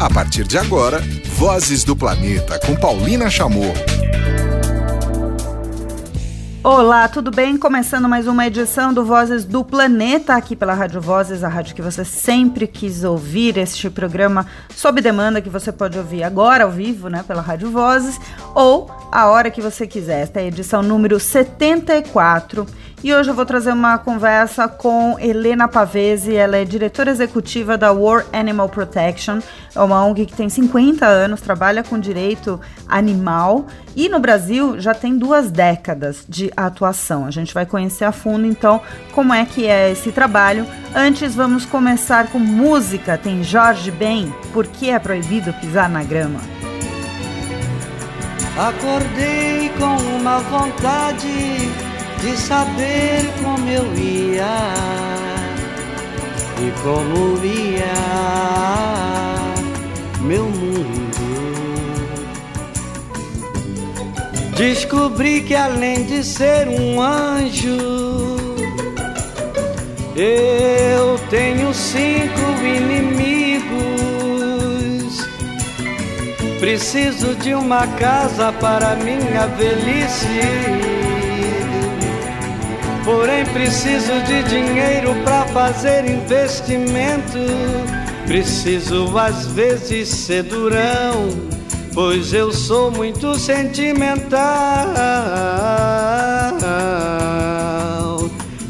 A partir de agora, Vozes do Planeta com Paulina Chamou. Olá, tudo bem? Começando mais uma edição do Vozes do Planeta aqui pela Rádio Vozes, a rádio que você sempre quis ouvir, este programa sob demanda que você pode ouvir agora ao vivo, né, pela Rádio Vozes, ou a hora que você quiser. Esta é a edição número 74 e hoje eu vou trazer uma conversa com Helena Pavese, ela é diretora executiva da War Animal Protection, é uma ONG que tem 50 anos, trabalha com direito animal e no Brasil já tem duas décadas de atuação. A gente vai conhecer a fundo então como é que é esse trabalho. Antes vamos começar com música, tem Jorge Ben, Por que é proibido pisar na grama? Acordei com uma vontade de saber como eu ia e como ia meu mundo. Descobri que além de ser um anjo, eu tenho cinco inimigos. Preciso de uma casa para minha velhice Porém, preciso de dinheiro para fazer investimento. Preciso às vezes ser durão, pois eu sou muito sentimental.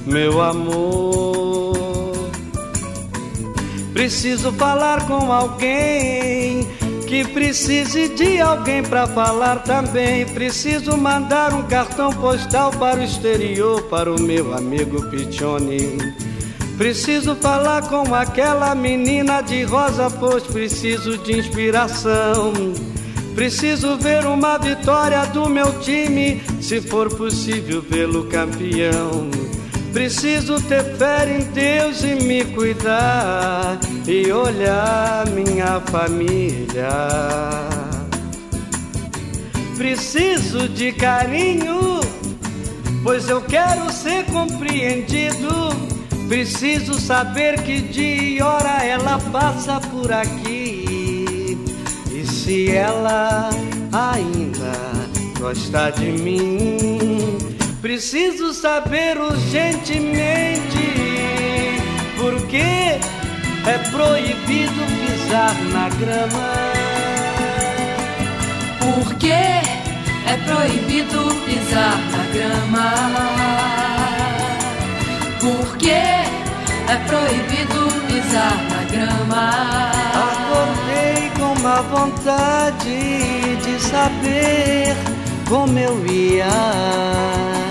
Meu amor, preciso falar com alguém que precise de alguém para falar também. Preciso mandar um cartão postal para o exterior para o meu amigo Pichone. Preciso falar com aquela menina de rosa, pois preciso de inspiração. Preciso ver uma vitória do meu time, se for possível vê-lo campeão. Preciso ter fé em Deus e me cuidar e olhar minha família. Preciso de carinho, pois eu quero ser compreendido. Preciso saber que dia e hora ela passa por aqui. E se ela ainda gosta de mim Preciso saber urgentemente por que é proibido pisar na grama. Por que é proibido pisar na grama? Por que é proibido pisar na grama? Acordei com uma vontade de saber como eu ia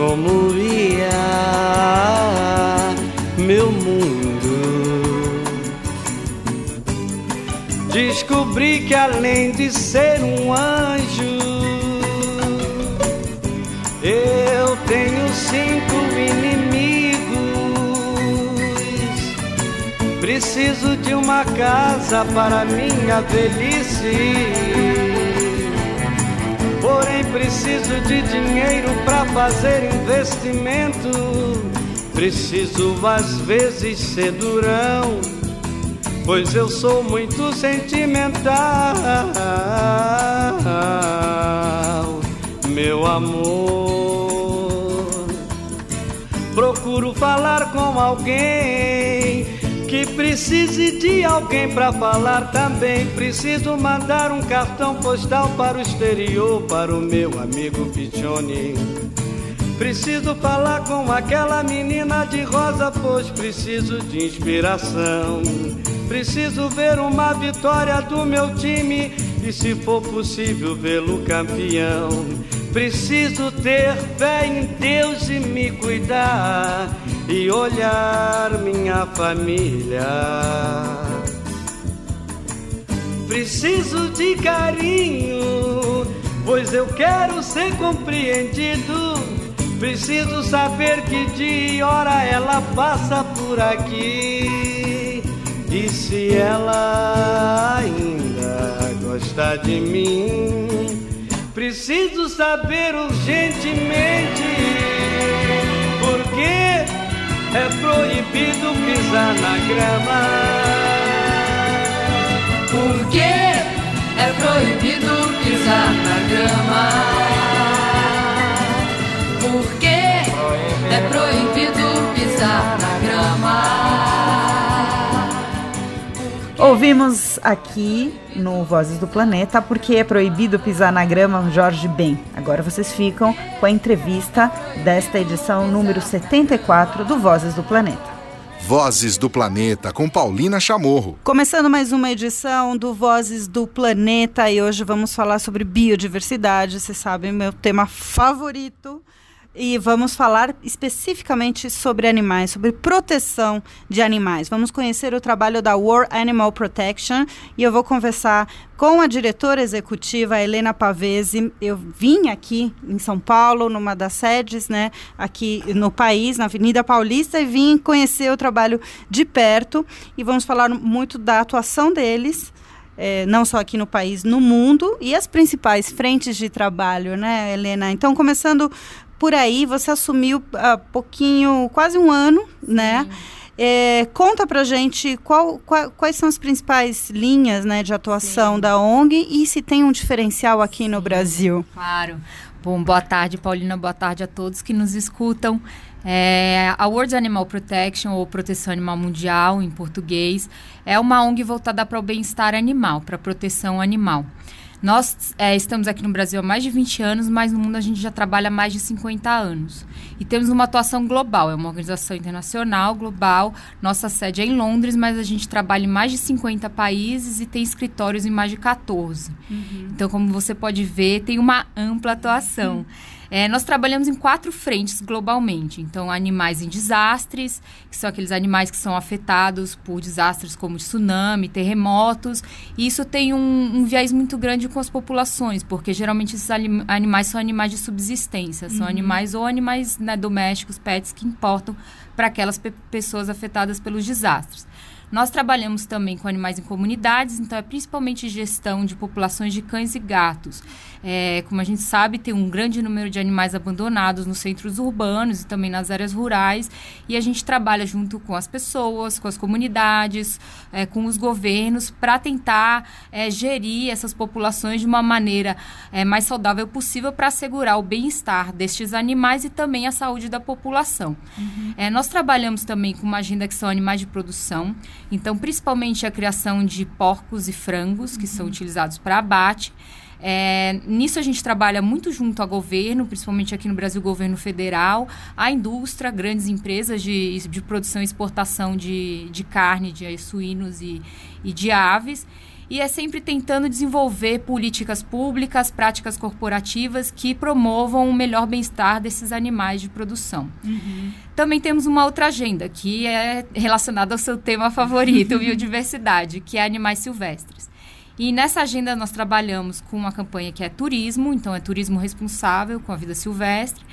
como ia meu mundo. Descobri que além de ser um anjo, eu tenho cinco inimigos. Preciso de uma casa para minha velhice Porém, preciso de dinheiro para fazer investimento. Preciso às vezes ser durão, pois eu sou muito sentimental. Meu amor, procuro falar com alguém que precise de alguém para falar também. Preciso mandar um cartão postal para o exterior, para o meu amigo Pichone. Preciso falar com aquela menina de rosa, pois preciso de inspiração. Preciso ver uma vitória do meu time e, se for possível, vê-lo campeão. Preciso ter fé em Deus e me cuidar e olhar minha família. Preciso de carinho, pois eu quero ser compreendido. Preciso saber que dia e hora ela passa por aqui. E se ela ainda gosta de mim Preciso saber urgentemente por que é proibido pisar na grama. Por que é proibido pisar na grama? Por que é proibido pisar na grama? Ouvimos aqui no Vozes do Planeta porque é proibido pisar na grama Jorge Ben. Agora vocês ficam com a entrevista desta edição número 74 do Vozes do Planeta. Vozes do Planeta com Paulina Chamorro. Começando mais uma edição do Vozes do Planeta e hoje vamos falar sobre biodiversidade. Vocês sabem, meu tema favorito. E vamos falar especificamente sobre animais, sobre proteção de animais. Vamos conhecer o trabalho da World Animal Protection e eu vou conversar com a diretora executiva Helena Pavese. Eu vim aqui em São Paulo, numa das sedes, né, aqui no país, na Avenida Paulista, e vim conhecer o trabalho de perto e vamos falar muito da atuação deles. É, não só aqui no país, no mundo, e as principais frentes de trabalho, né, Helena? Então, começando por aí, você assumiu há pouquinho, quase um ano, né? É, conta pra gente qual, qual, quais são as principais linhas né, de atuação Sim. da ONG e se tem um diferencial aqui no Brasil. Claro. Bom, boa tarde, Paulina. Boa tarde a todos que nos escutam. É, a World Animal Protection, ou Proteção Animal Mundial, em português, é uma ONG voltada para o bem-estar animal, para a proteção animal. Nós é, estamos aqui no Brasil há mais de 20 anos, mas no mundo a gente já trabalha há mais de 50 anos. E temos uma atuação global, é uma organização internacional, global. Nossa sede é em Londres, mas a gente trabalha em mais de 50 países e tem escritórios em mais de 14. Uhum. Então, como você pode ver, tem uma ampla atuação. Uhum. É, nós trabalhamos em quatro frentes globalmente. Então, animais em desastres, que são aqueles animais que são afetados por desastres como tsunami, terremotos. E isso tem um, um viés muito grande com as populações, porque geralmente esses animais são animais de subsistência, são uhum. animais ou animais né, domésticos, pets, que importam para aquelas pe pessoas afetadas pelos desastres. Nós trabalhamos também com animais em comunidades, então é principalmente gestão de populações de cães e gatos. É, como a gente sabe, tem um grande número de animais abandonados nos centros urbanos e também nas áreas rurais, e a gente trabalha junto com as pessoas, com as comunidades, é, com os governos, para tentar é, gerir essas populações de uma maneira é, mais saudável possível para assegurar o bem-estar destes animais e também a saúde da população. Uhum. É, nós trabalhamos também com uma agenda que são animais de produção, então, principalmente a criação de porcos e frangos, que uhum. são utilizados para abate. É, nisso a gente trabalha muito junto ao governo, principalmente aqui no Brasil, governo federal, a indústria, grandes empresas de, de produção e exportação de, de carne, de suínos e, e de aves e é sempre tentando desenvolver políticas públicas, práticas corporativas que promovam o melhor bem-estar desses animais de produção. Uhum. Também temos uma outra agenda que é relacionada ao seu tema favorito, biodiversidade, que é animais silvestres. E nessa agenda nós trabalhamos com uma campanha que é turismo, então é turismo responsável com a vida silvestre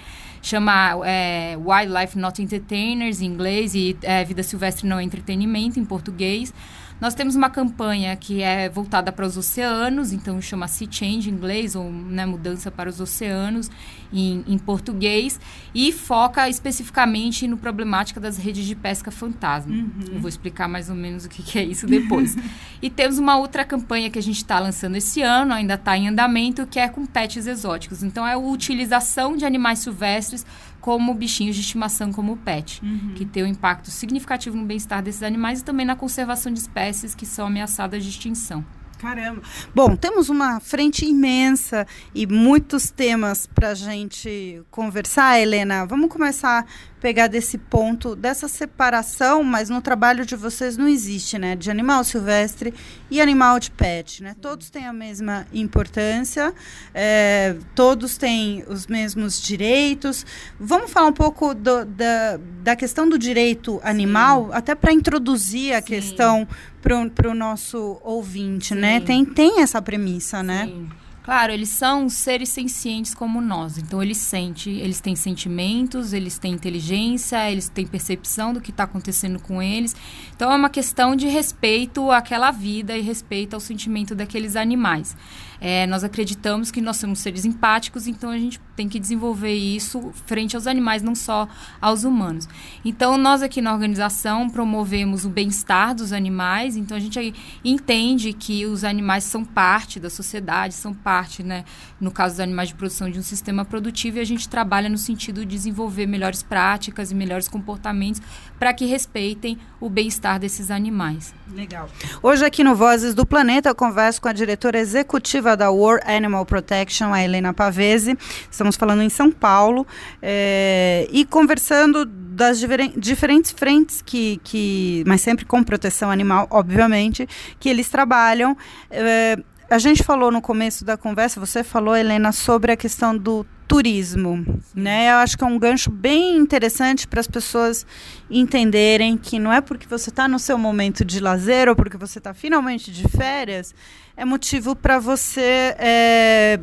chama é, Wildlife Not Entertainers em inglês e é, Vida Silvestre Não Entretenimento em português. Nós temos uma campanha que é voltada para os oceanos, então chama Sea Change em inglês, ou né, Mudança para os Oceanos em, em, português, e foca especificamente no problemática das redes de pesca fantasma. Uhum. Eu vou explicar mais ou menos o que, que é isso depois. e temos uma outra campanha que a gente está lançando esse ano, ainda está em andamento, que é com pets exóticos. Então, é a utilização de animais silvestres como bichinhos de estimação, como pet, uhum. que tem um impacto significativo no bem-estar desses animais e também na conservação de espécies que são ameaçadas de extinção. Caramba. Bom, temos uma frente imensa e muitos temas para a gente conversar, Helena. Vamos começar pegar desse ponto, dessa separação, mas no trabalho de vocês não existe, né? De animal silvestre e animal de pet, né? Todos têm a mesma importância, é, todos têm os mesmos direitos. Vamos falar um pouco do, da, da questão do direito animal, Sim. até para introduzir a Sim. questão para o nosso ouvinte, né? Sim. né? Tem, tem essa premissa, né? Sim. Claro, eles são seres sencientes como nós. Então, eles sentem, eles têm sentimentos, eles têm inteligência, eles têm percepção do que está acontecendo com eles. Então, é uma questão de respeito àquela vida e respeito ao sentimento daqueles animais. É, nós acreditamos que nós somos seres empáticos, então a gente tem que desenvolver isso frente aos animais, não só aos humanos. Então, nós aqui na organização promovemos o bem-estar dos animais, então a gente entende que os animais são parte da sociedade, são parte parte, né, no caso dos animais de produção, de um sistema produtivo e a gente trabalha no sentido de desenvolver melhores práticas e melhores comportamentos para que respeitem o bem-estar desses animais. Legal. Hoje aqui no Vozes do Planeta eu converso com a diretora executiva da World Animal Protection, a Helena Pavese. Estamos falando em São Paulo é, e conversando das diferentes frentes que, que, mas sempre com proteção animal, obviamente, que eles trabalham. É, a gente falou no começo da conversa, você falou, Helena, sobre a questão do turismo, né? Eu acho que é um gancho bem interessante para as pessoas entenderem que não é porque você está no seu momento de lazer ou porque você está finalmente de férias é motivo para você é,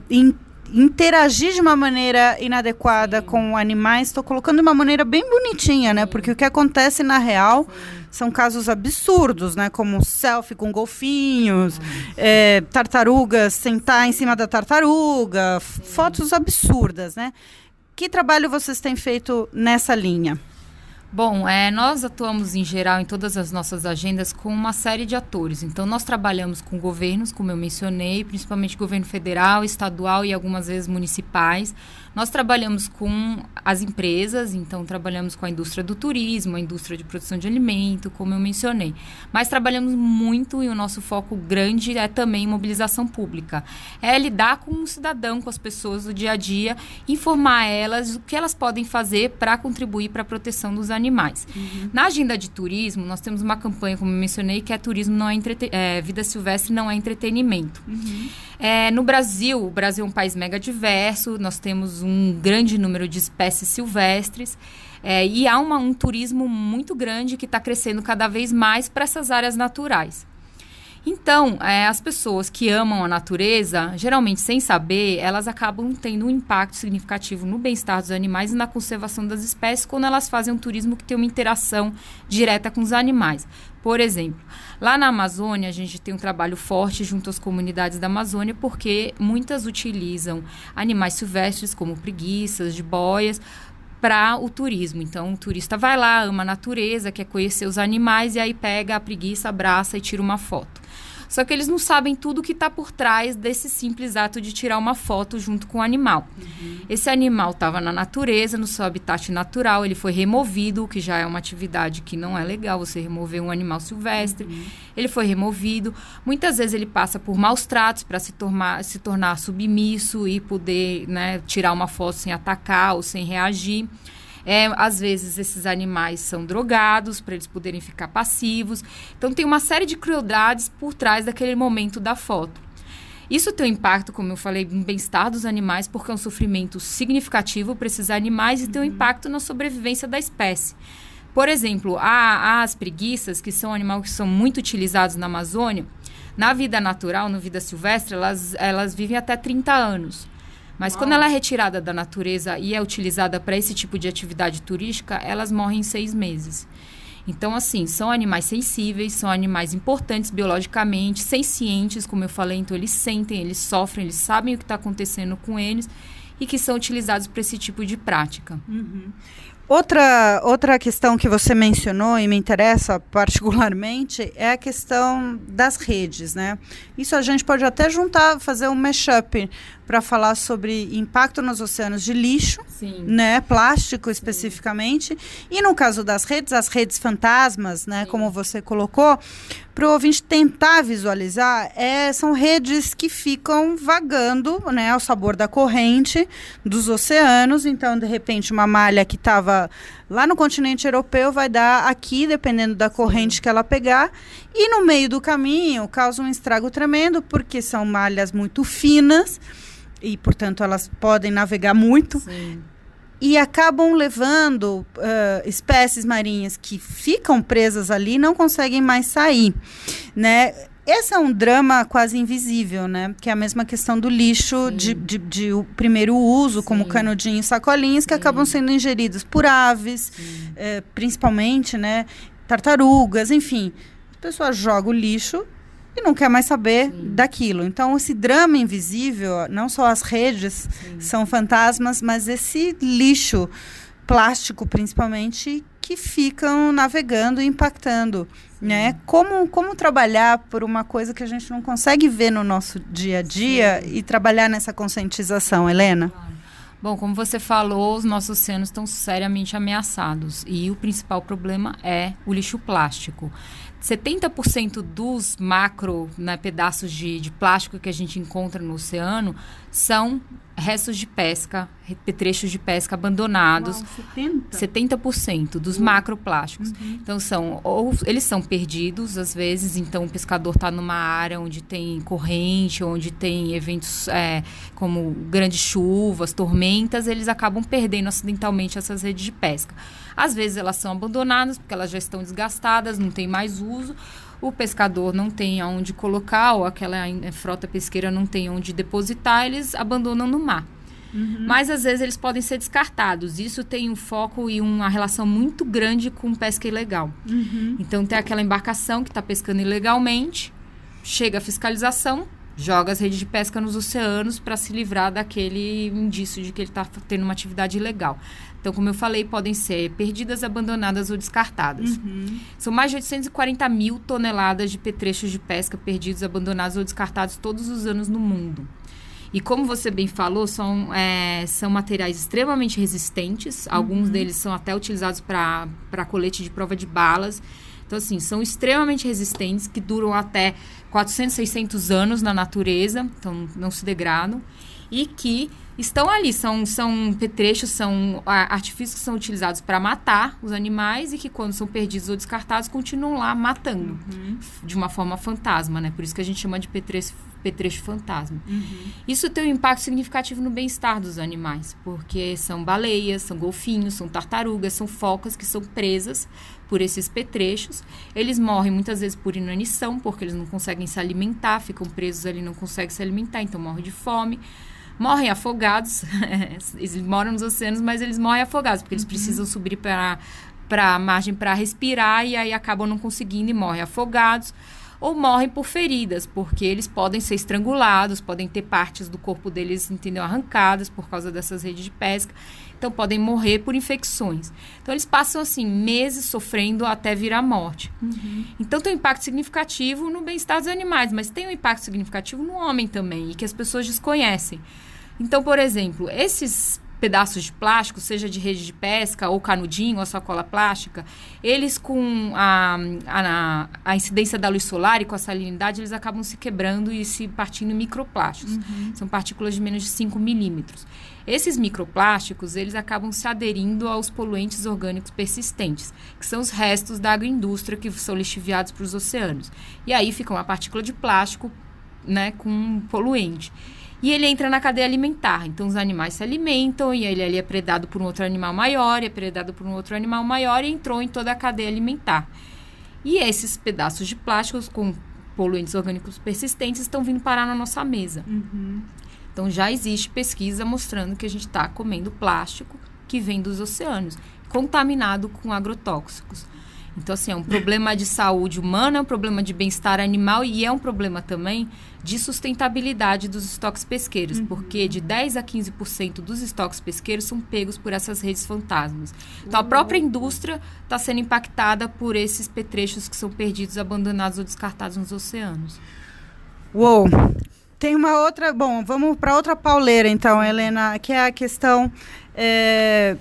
interagir de uma maneira inadequada Sim. com animais. Estou colocando de uma maneira bem bonitinha, né? Porque o que acontece na real Sim são casos absurdos, né? Como selfie com golfinhos, é, tartarugas sentar em cima da tartaruga, fotos absurdas, né? Que trabalho vocês têm feito nessa linha? Bom, é, nós atuamos em geral em todas as nossas agendas com uma série de atores. Então, nós trabalhamos com governos, como eu mencionei, principalmente governo federal, estadual e algumas vezes municipais nós trabalhamos com as empresas, então trabalhamos com a indústria do turismo, a indústria de produção de alimento, como eu mencionei. Mas trabalhamos muito e o nosso foco grande é também mobilização pública. É lidar com o cidadão, com as pessoas do dia a dia, informar elas o que elas podem fazer para contribuir para a proteção dos animais. Uhum. Na agenda de turismo, nós temos uma campanha, como eu mencionei, que é turismo não é, é vida silvestre não é entretenimento. Uhum. É, no Brasil, o Brasil é um país mega diverso, nós temos um grande número de espécies silvestres. É, e há uma, um turismo muito grande que está crescendo cada vez mais para essas áreas naturais. Então, é, as pessoas que amam a natureza, geralmente sem saber, elas acabam tendo um impacto significativo no bem-estar dos animais e na conservação das espécies quando elas fazem um turismo que tem uma interação direta com os animais. Por exemplo, lá na Amazônia, a gente tem um trabalho forte junto às comunidades da Amazônia, porque muitas utilizam animais silvestres, como preguiças, jiboias, para o turismo. Então, o turista vai lá, ama a natureza, quer conhecer os animais e aí pega a preguiça, abraça e tira uma foto. Só que eles não sabem tudo que está por trás desse simples ato de tirar uma foto junto com o animal. Uhum. Esse animal estava na natureza, no seu habitat natural, ele foi removido, o que já é uma atividade que não é legal você remover um animal silvestre. Uhum. Ele foi removido. Muitas vezes ele passa por maus tratos para se tornar, se tornar submisso e poder né, tirar uma foto sem atacar ou sem reagir. É, às vezes esses animais são drogados para eles poderem ficar passivos. Então tem uma série de crueldades por trás daquele momento da foto. Isso tem um impacto, como eu falei, no bem-estar dos animais, porque é um sofrimento significativo para esses animais e tem um impacto na sobrevivência da espécie. Por exemplo, há, há as preguiças, que são animais que são muito utilizados na Amazônia. Na vida natural, na vida silvestre, elas, elas vivem até 30 anos. Mas quando ela é retirada da natureza e é utilizada para esse tipo de atividade turística, elas morrem em seis meses. Então, assim, são animais sensíveis, são animais importantes biologicamente, sencientes, como eu falei, então eles sentem, eles sofrem, eles sabem o que está acontecendo com eles e que são utilizados para esse tipo de prática. Uhum. Outra, outra questão que você mencionou e me interessa particularmente é a questão das redes, né? Isso a gente pode até juntar, fazer um mashup para falar sobre impacto nos oceanos de lixo, Sim. né, plástico especificamente, e no caso das redes, as redes fantasmas, né, Sim. como você colocou, para o ouvinte tentar visualizar, é, são redes que ficam vagando, né, ao sabor da corrente dos oceanos. Então, de repente, uma malha que estava lá no continente europeu vai dar aqui, dependendo da corrente que ela pegar, e no meio do caminho causa um estrago tremendo, porque são malhas muito finas e, portanto, elas podem navegar muito. Sim. E acabam levando uh, espécies marinhas que ficam presas ali não conseguem mais sair, né? Esse é um drama quase invisível, né? Que é a mesma questão do lixo de, de, de, o primeiro uso, Sim. como canudinho e sacolinhas, que Sim. acabam sendo ingeridos por aves, eh, principalmente, né? Tartarugas, enfim. A pessoa joga o lixo e não quer mais saber Sim. daquilo. Então, esse drama invisível, não só as redes Sim. são fantasmas, mas esse lixo plástico principalmente, que ficam navegando e impactando, né? Como, como trabalhar por uma coisa que a gente não consegue ver no nosso dia a dia e trabalhar nessa conscientização, Helena? Bom, como você falou, os nossos oceanos estão seriamente ameaçados e o principal problema é o lixo plástico. 70% dos macro né, pedaços de, de plástico que a gente encontra no oceano são restos de pesca, petrechos de pesca abandonados. Uau, 70? 70% dos uhum. macroplásticos. Uhum. Então são ou eles são perdidos às vezes, então o pescador está numa área onde tem corrente, onde tem eventos é, como grandes chuvas, tormentas, eles acabam perdendo acidentalmente essas redes de pesca. Às vezes elas são abandonadas porque elas já estão desgastadas, não tem mais uso o pescador não tem aonde colocar, ou aquela frota pesqueira não tem onde depositar, eles abandonam no mar. Uhum. Mas às vezes eles podem ser descartados. Isso tem um foco e uma relação muito grande com pesca ilegal. Uhum. Então tem aquela embarcação que está pescando ilegalmente, chega a fiscalização, joga as redes de pesca nos oceanos para se livrar daquele indício de que ele está tendo uma atividade ilegal. Então, como eu falei, podem ser perdidas, abandonadas ou descartadas. Uhum. São mais de 840 mil toneladas de petrechos de pesca perdidos, abandonados ou descartados todos os anos no mundo. E como você bem falou, são, é, são materiais extremamente resistentes. Uhum. Alguns deles são até utilizados para colete de prova de balas. Então, assim, são extremamente resistentes, que duram até 400, 600 anos na natureza, então não se degradam. E que estão ali. São, são petrechos, são artifícios que são utilizados para matar os animais e que, quando são perdidos ou descartados, continuam lá matando uhum. de uma forma fantasma, né? Por isso que a gente chama de petrecho, petrecho fantasma. Uhum. Isso tem um impacto significativo no bem-estar dos animais, porque são baleias, são golfinhos, são tartarugas, são focas que são presas por esses petrechos. Eles morrem muitas vezes por inanição, porque eles não conseguem se alimentar, ficam presos ali, não conseguem se alimentar, então morrem de fome morrem afogados. eles moram nos oceanos, mas eles morrem afogados, porque eles uhum. precisam subir para a margem para respirar e aí acabam não conseguindo e morrem afogados ou morrem por feridas, porque eles podem ser estrangulados, podem ter partes do corpo deles, entendeu, arrancadas por causa dessas redes de pesca. Então podem morrer por infecções. Então eles passam assim meses sofrendo até vir à morte. Uhum. Então tem um impacto significativo no bem-estar dos animais, mas tem um impacto significativo no homem também e que as pessoas desconhecem. Então, por exemplo, esses pedaços de plástico, seja de rede de pesca, ou canudinho, ou sacola plástica, eles com a, a, a, incidência da luz solar e com a salinidade, eles acabam se quebrando e se partindo em microplásticos. Uhum. São partículas de menos de 5 milímetros. Esses microplásticos, eles acabam se aderindo aos poluentes orgânicos persistentes, que são os restos da agroindústria que são lixiviados para os oceanos. E aí fica uma partícula de plástico né, com um poluente. E ele entra na cadeia alimentar. Então, os animais se alimentam e ele ali é predado por um outro animal maior, é predado por um outro animal maior e entrou em toda a cadeia alimentar. E esses pedaços de plásticos com poluentes orgânicos persistentes estão vindo parar na nossa mesa. Uhum. Então, já existe pesquisa mostrando que a gente está comendo plástico que vem dos oceanos, contaminado com agrotóxicos. Então, assim, é um problema de saúde humana, é um problema de bem-estar animal e é um problema também de sustentabilidade dos estoques pesqueiros, uhum. porque de 10 a 15% dos estoques pesqueiros são pegos por essas redes fantasmas. Então, a própria indústria está sendo impactada por esses petrechos que são perdidos, abandonados ou descartados nos oceanos. Uou! Tem uma outra. Bom, vamos para outra pauleira, então, Helena, que é a questão. É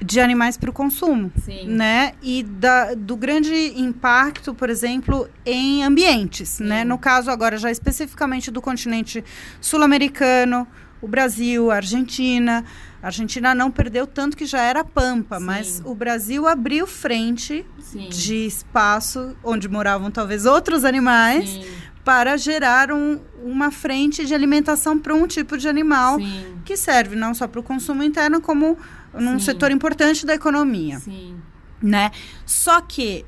de animais para o consumo, Sim. né? E da, do grande impacto, por exemplo, em ambientes, Sim. né? No caso agora já especificamente do continente sul-americano, o Brasil, a Argentina. A Argentina não perdeu tanto que já era pampa, Sim. mas o Brasil abriu frente de espaço onde moravam talvez outros animais para gerar um, uma frente de alimentação para um tipo de animal que serve não só para o consumo interno como num Sim. setor importante da economia. Sim. Né? Só que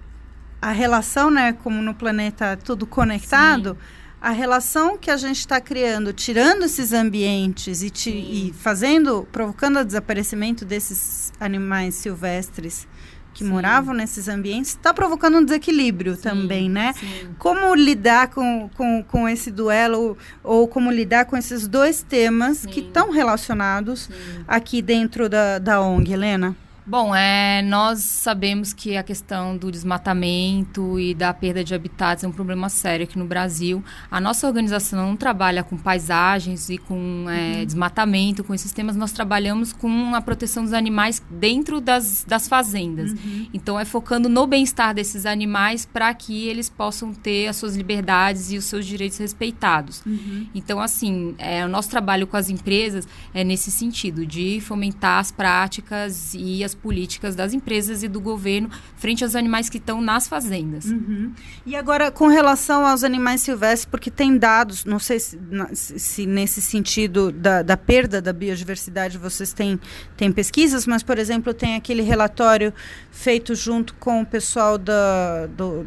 a relação, né, como no planeta tudo conectado, Sim. a relação que a gente está criando, tirando esses ambientes e, ti, e, fazendo, provocando o desaparecimento desses animais silvestres que Sim. moravam nesses ambientes, está provocando um desequilíbrio Sim, também, né? Sim. Como lidar com, com, com esse duelo ou como lidar com esses dois temas que estão relacionados aqui dentro da, da ONG, Helena? Bom, é, nós sabemos que a questão do desmatamento e da perda de habitats é um problema sério aqui no Brasil. A nossa organização não trabalha com paisagens e com é, uhum. desmatamento, com esses temas. Nós trabalhamos com a proteção dos animais dentro das, das fazendas. Uhum. Então, é focando no bem-estar desses animais para que eles possam ter as suas liberdades e os seus direitos respeitados. Uhum. Então, assim, é, o nosso trabalho com as empresas é nesse sentido, de fomentar as práticas e as políticas das empresas e do governo frente aos animais que estão nas fazendas. Uhum. E agora, com relação aos animais silvestres, porque tem dados, não sei se, se nesse sentido da, da, perda da biodiversidade vocês têm, têm pesquisas, mas, por exemplo, tem aquele relatório feito junto com o pessoal da, do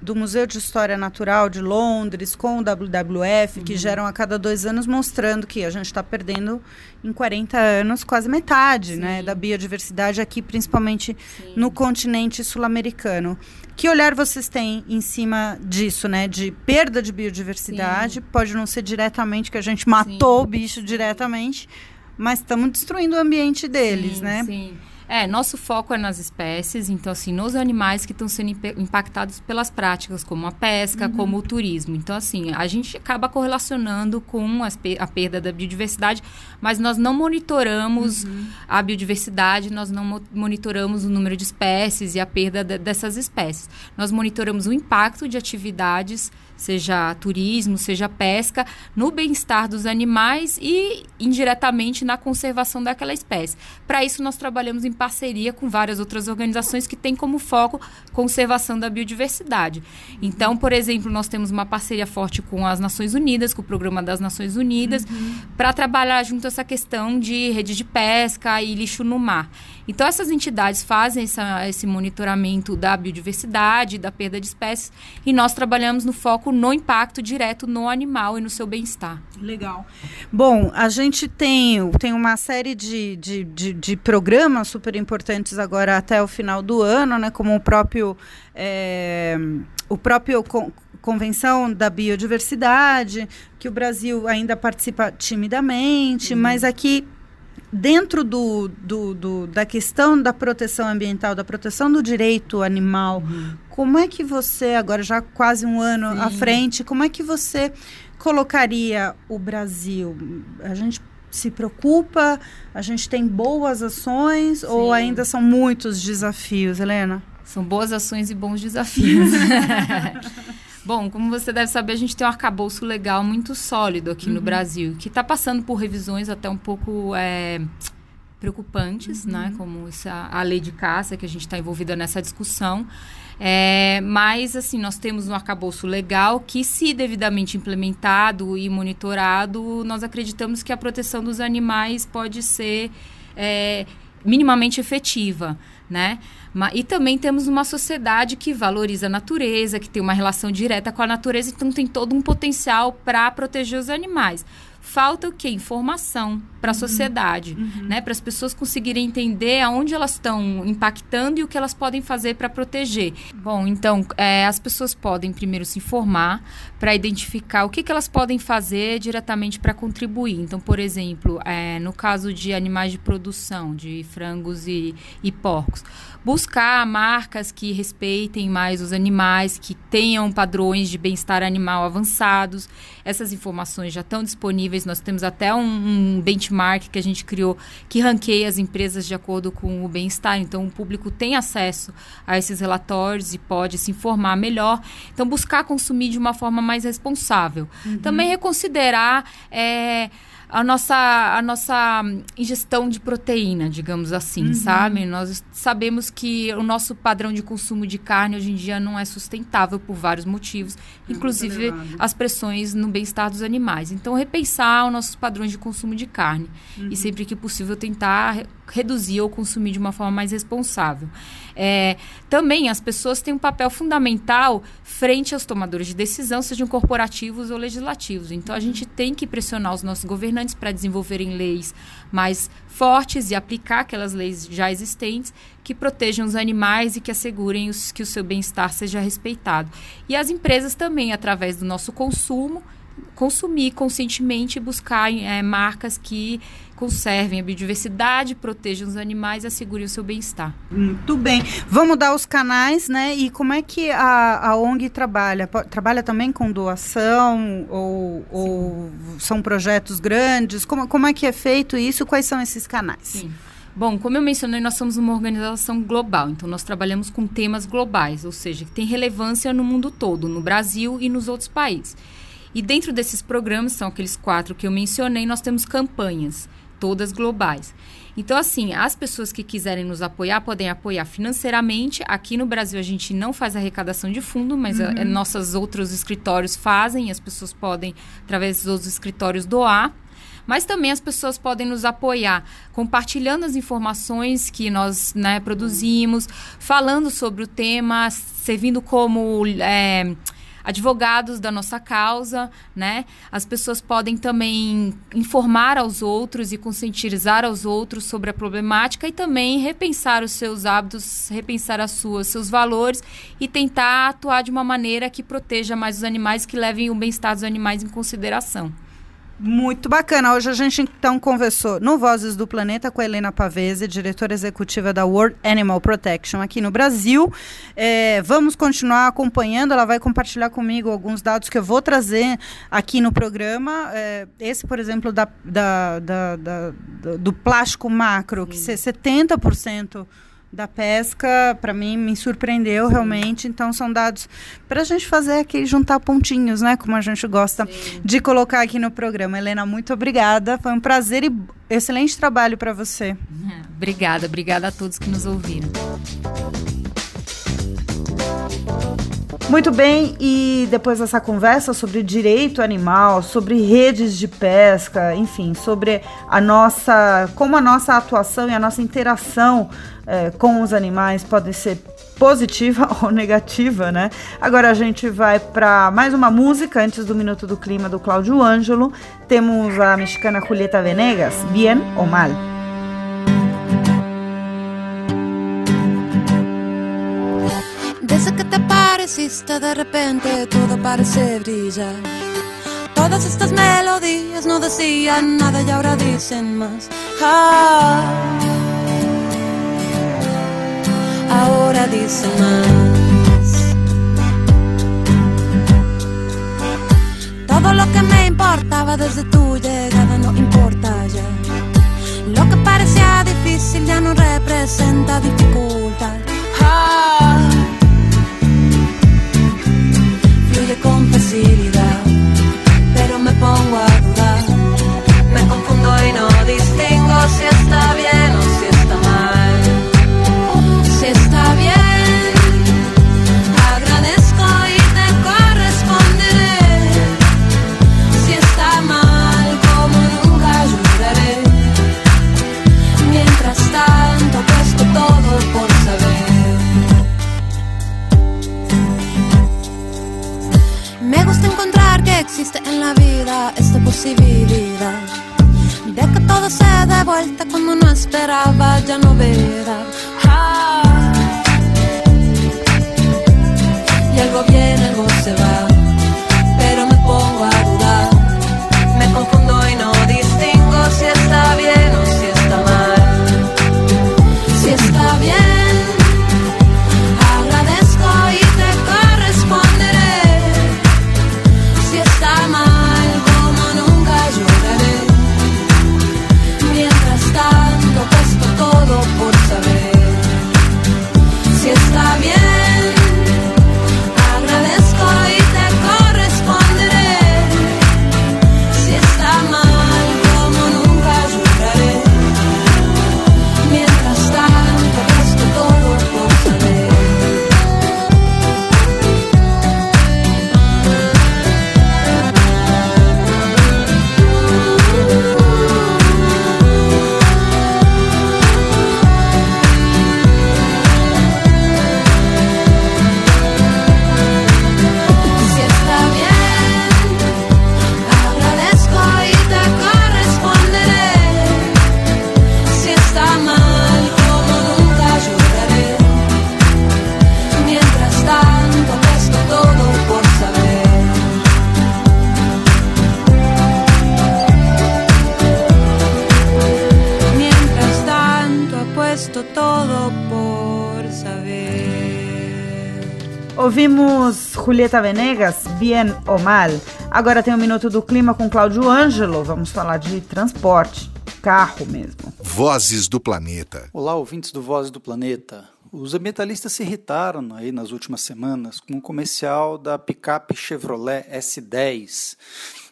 do Museu de História Natural de Londres com o WWF, uhum. que geram a cada dois anos, mostrando que a gente está perdendo em 40 anos quase metade né, da biodiversidade aqui, principalmente Sim. no continente sul-americano. Que olhar vocês têm em cima disso, né? De perda de biodiversidade, Sim. pode não ser diretamente que a gente matou o bicho diretamente, mas estamos destruindo o ambiente deles, né? Sim. É, nosso foco é nas espécies, então assim, nos animais que estão sendo impactados pelas práticas, como a pesca, uhum. como o turismo. Então, assim, a gente acaba correlacionando com a perda da biodiversidade, mas nós não monitoramos uhum. a biodiversidade, nós não monitoramos o número de espécies e a perda de, dessas espécies. Nós monitoramos o impacto de atividades seja turismo, seja pesca, no bem-estar dos animais e indiretamente na conservação daquela espécie. Para isso, nós trabalhamos em parceria com várias outras organizações que têm como foco conservação da biodiversidade. Então, por exemplo, nós temos uma parceria forte com as Nações Unidas, com o Programa das Nações Unidas, uhum. para trabalhar junto essa questão de rede de pesca e lixo no mar. Então, essas entidades fazem essa, esse monitoramento da biodiversidade, da perda de espécies, e nós trabalhamos no foco no impacto direto no animal e no seu bem-estar. Legal. Bom, a gente tem, tem uma série de, de, de, de programas super importantes agora até o final do ano, né? Como o próprio. É, o próprio. Convenção da Biodiversidade, que o Brasil ainda participa timidamente, uhum. mas aqui dentro do, do, do, da questão da proteção ambiental, da proteção do direito animal, uhum. como é que você, agora já quase um ano Sim. à frente, como é que você colocaria o Brasil? A gente se preocupa, a gente tem boas ações Sim. ou ainda são muitos desafios, Helena? São boas ações e bons desafios. Bom, como você deve saber, a gente tem um arcabouço legal muito sólido aqui uhum. no Brasil, que está passando por revisões até um pouco é, preocupantes, uhum. né? Como essa, a lei de caça, que a gente está envolvida nessa discussão. É, mas, assim, nós temos um arcabouço legal que, se devidamente implementado e monitorado, nós acreditamos que a proteção dos animais pode ser é, minimamente efetiva, né? E também temos uma sociedade que valoriza a natureza, que tem uma relação direta com a natureza, então tem todo um potencial para proteger os animais. Falta o quê? Informação para a uhum. sociedade, uhum. né? Para as pessoas conseguirem entender aonde elas estão impactando e o que elas podem fazer para proteger. Bom, então é, as pessoas podem primeiro se informar para identificar o que, que elas podem fazer diretamente para contribuir. Então, por exemplo, é, no caso de animais de produção, de frangos e, e porcos, buscar marcas que respeitem mais os animais, que tenham padrões de bem-estar animal avançados. Essas informações já estão disponíveis. Nós temos até um, um benchmark que a gente criou que ranqueia as empresas de acordo com o bem-estar. Então, o público tem acesso a esses relatórios e pode se informar melhor. Então, buscar consumir de uma forma mais responsável. Uhum. Também reconsiderar. É, a nossa, a nossa ingestão de proteína, digamos assim, uhum. sabe? Nós sabemos que o nosso padrão de consumo de carne hoje em dia não é sustentável por vários motivos, é inclusive as pressões no bem-estar dos animais. Então, repensar os nossos padrões de consumo de carne uhum. e sempre que possível tentar reduzir ou consumir de uma forma mais responsável. É, também as pessoas têm um papel fundamental frente aos tomadores de decisão, sejam corporativos ou legislativos. Então a gente tem que pressionar os nossos governantes para desenvolverem leis mais fortes e aplicar aquelas leis já existentes que protejam os animais e que assegurem os, que o seu bem-estar seja respeitado. E as empresas também, através do nosso consumo, consumir conscientemente e buscar é, marcas que conservem a biodiversidade, protejam os animais e assegurem o seu bem-estar. Muito bem. Vamos dar os canais, né? E como é que a, a ONG trabalha? Trabalha também com doação ou, ou são projetos grandes? Como, como é que é feito isso? Quais são esses canais? Sim. Bom, como eu mencionei, nós somos uma organização global, então nós trabalhamos com temas globais, ou seja, que tem relevância no mundo todo, no Brasil e nos outros países. E dentro desses programas, são aqueles quatro que eu mencionei, nós temos campanhas, todas globais. Então, assim, as pessoas que quiserem nos apoiar podem apoiar financeiramente. Aqui no Brasil a gente não faz arrecadação de fundo, mas uhum. a, nossos outros escritórios fazem, as pessoas podem, através dos escritórios, doar mas também as pessoas podem nos apoiar compartilhando as informações que nós né, produzimos, falando sobre o tema, servindo como. É, advogados da nossa causa, né? As pessoas podem também informar aos outros e conscientizar aos outros sobre a problemática e também repensar os seus hábitos, repensar as suas, seus valores e tentar atuar de uma maneira que proteja mais os animais, que levem o bem-estar dos animais em consideração. Muito bacana. Hoje a gente então conversou no Vozes do Planeta com a Helena Pavese, diretora executiva da World Animal Protection aqui no Brasil. É, vamos continuar acompanhando. Ela vai compartilhar comigo alguns dados que eu vou trazer aqui no programa. É, esse, por exemplo, da, da, da, do plástico macro, que 70% da pesca, para mim, me surpreendeu realmente. Então, são dados para a gente fazer aqui, juntar pontinhos, né? Como a gente gosta Sim. de colocar aqui no programa. Helena, muito obrigada. Foi um prazer e excelente trabalho para você. obrigada, obrigada a todos que nos ouviram. Muito bem, e depois dessa conversa sobre direito animal, sobre redes de pesca, enfim, sobre a nossa, como a nossa atuação e a nossa interação é, com os animais pode ser positiva ou negativa, né? Agora a gente vai para mais uma música antes do Minuto do Clima do Cláudio Ângelo. Temos a mexicana Julieta Venegas, Bien ou Mal. Apareciste de repente todo parece brillar. Todas estas melodías no decían nada y ahora dicen más. Ah. ahora dice más. Todo lo que me importaba desde tu llegada no importa ya. Lo que parecía difícil ya no representa dificultad. Ah. Pero me pongo a dudar. Me confundo y no distingo si está bien de que todo se dé vuelta cuando no esperaba, ya no verá. Julieta Venegas, Bien ou Mal. Agora tem um minuto do clima com Cláudio Ângelo. Vamos falar de transporte, carro mesmo. Vozes do Planeta. Olá, ouvintes do Vozes do Planeta. Os ambientalistas se irritaram aí nas últimas semanas com o um comercial da picape Chevrolet S10.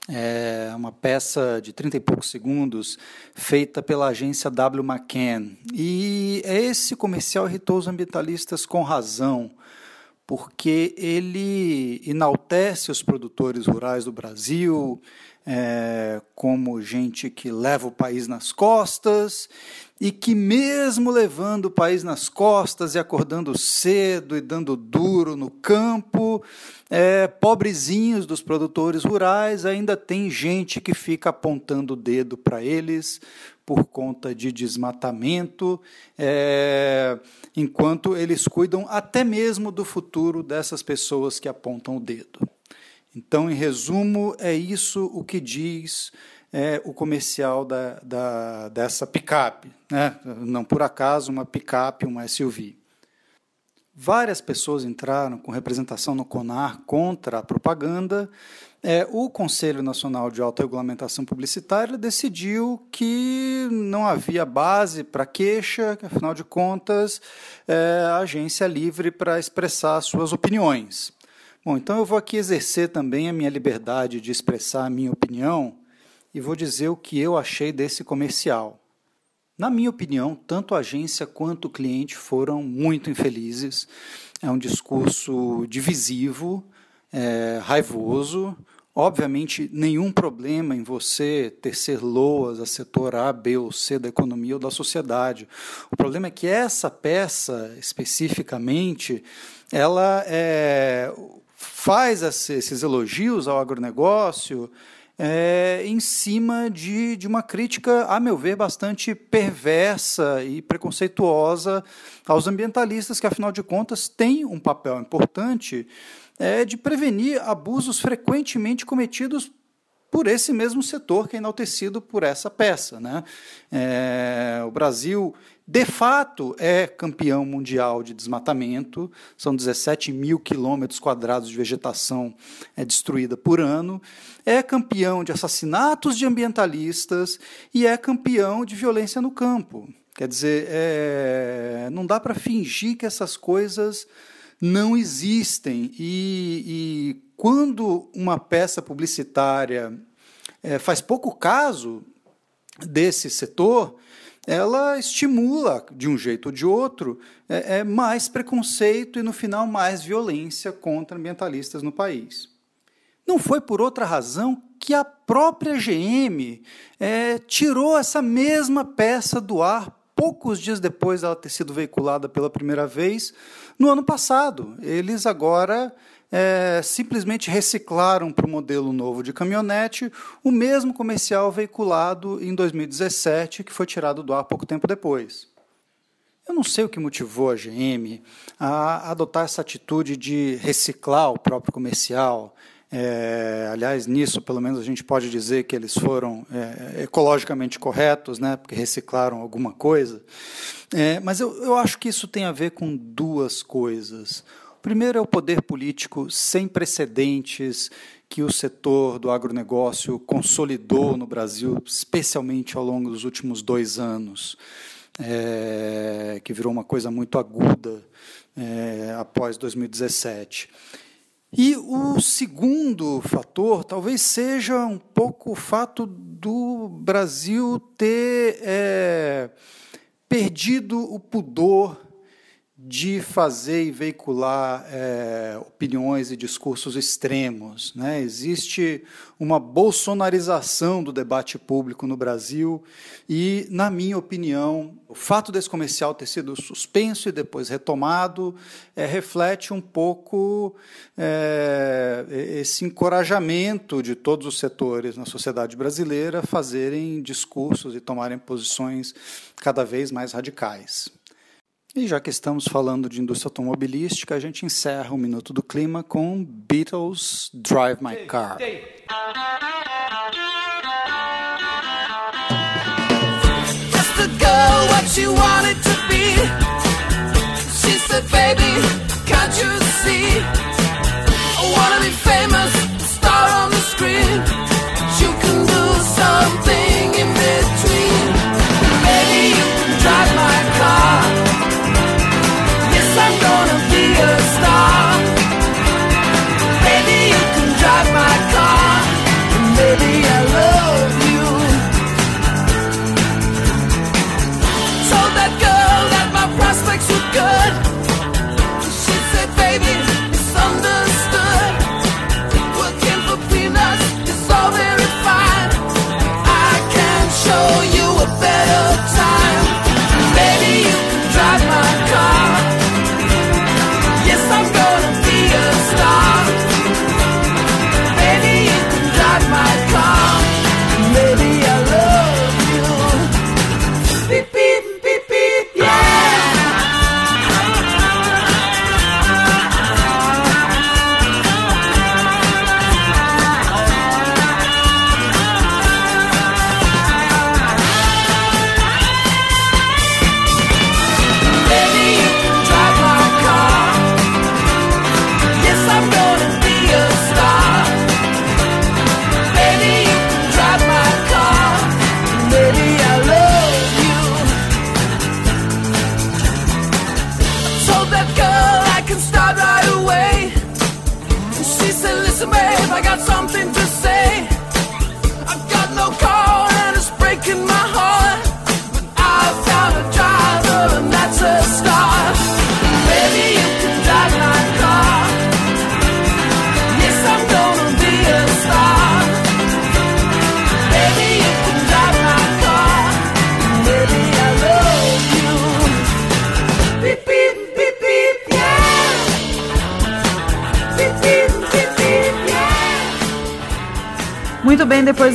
É uma peça de 30 e poucos segundos feita pela agência W. McCann. E esse comercial irritou os ambientalistas com razão porque ele enaltece os produtores rurais do Brasil é, como gente que leva o país nas costas e que, mesmo levando o país nas costas e acordando cedo e dando duro no campo, é, pobrezinhos dos produtores rurais, ainda tem gente que fica apontando o dedo para eles por conta de desmatamento, é, enquanto eles cuidam até mesmo do futuro dessas pessoas que apontam o dedo. Então, em resumo, é isso o que diz é, o comercial da, da, dessa picape. Né? Não por acaso, uma picape, uma SUV. Várias pessoas entraram com representação no CONAR contra a propaganda, é, o Conselho Nacional de Autorregulamentação Publicitária decidiu que não havia base para queixa, que, afinal de contas, é a agência livre para expressar suas opiniões. Bom, então eu vou aqui exercer também a minha liberdade de expressar a minha opinião e vou dizer o que eu achei desse comercial. Na minha opinião, tanto a agência quanto o cliente foram muito infelizes. É um discurso divisivo, é, raivoso, Obviamente, nenhum problema em você tecer loas a setor A, B ou C da economia ou da sociedade. O problema é que essa peça, especificamente, ela é, faz esses elogios ao agronegócio é, em cima de, de uma crítica, a meu ver, bastante perversa e preconceituosa aos ambientalistas, que, afinal de contas, têm um papel importante é de prevenir abusos frequentemente cometidos por esse mesmo setor que é enaltecido por essa peça. Né? É, o Brasil, de fato, é campeão mundial de desmatamento, são 17 mil quilômetros quadrados de vegetação é, destruída por ano, é campeão de assassinatos de ambientalistas e é campeão de violência no campo. Quer dizer, é, não dá para fingir que essas coisas não existem. E, e quando uma peça publicitária é, faz pouco caso desse setor, ela estimula, de um jeito ou de outro, é, é, mais preconceito e, no final, mais violência contra ambientalistas no país. Não foi por outra razão que a própria GM é, tirou essa mesma peça do ar poucos dias depois dela ter sido veiculada pela primeira vez, no ano passado. Eles agora é, simplesmente reciclaram para o modelo novo de caminhonete o mesmo comercial veiculado em 2017, que foi tirado do ar pouco tempo depois. Eu não sei o que motivou a GM a adotar essa atitude de reciclar o próprio comercial, é, aliás, nisso, pelo menos, a gente pode dizer que eles foram é, ecologicamente corretos, né, porque reciclaram alguma coisa. É, mas eu, eu acho que isso tem a ver com duas coisas. O primeiro é o poder político sem precedentes que o setor do agronegócio consolidou no Brasil, especialmente ao longo dos últimos dois anos, é, que virou uma coisa muito aguda é, após 2017. E o segundo fator talvez seja um pouco o fato do Brasil ter é, perdido o pudor de fazer e veicular é, opiniões e discursos extremos. Né? Existe uma bolsonarização do debate público no Brasil e, na minha opinião, o fato desse comercial ter sido suspenso e depois retomado é, reflete um pouco é, esse encorajamento de todos os setores na sociedade brasileira a fazerem discursos e tomarem posições cada vez mais radicais. E já que estamos falando de indústria automobilística, a gente encerra o Minuto do Clima com Beatles Drive My Car. I wanna be famous, star on the screen.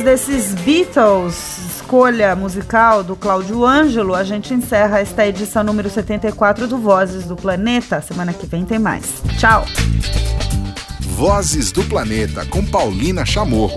Desses Beatles, escolha musical do Cláudio Ângelo, a gente encerra esta edição número 74 do Vozes do Planeta. Semana que vem tem mais. Tchau! Vozes do Planeta com Paulina Chamorro.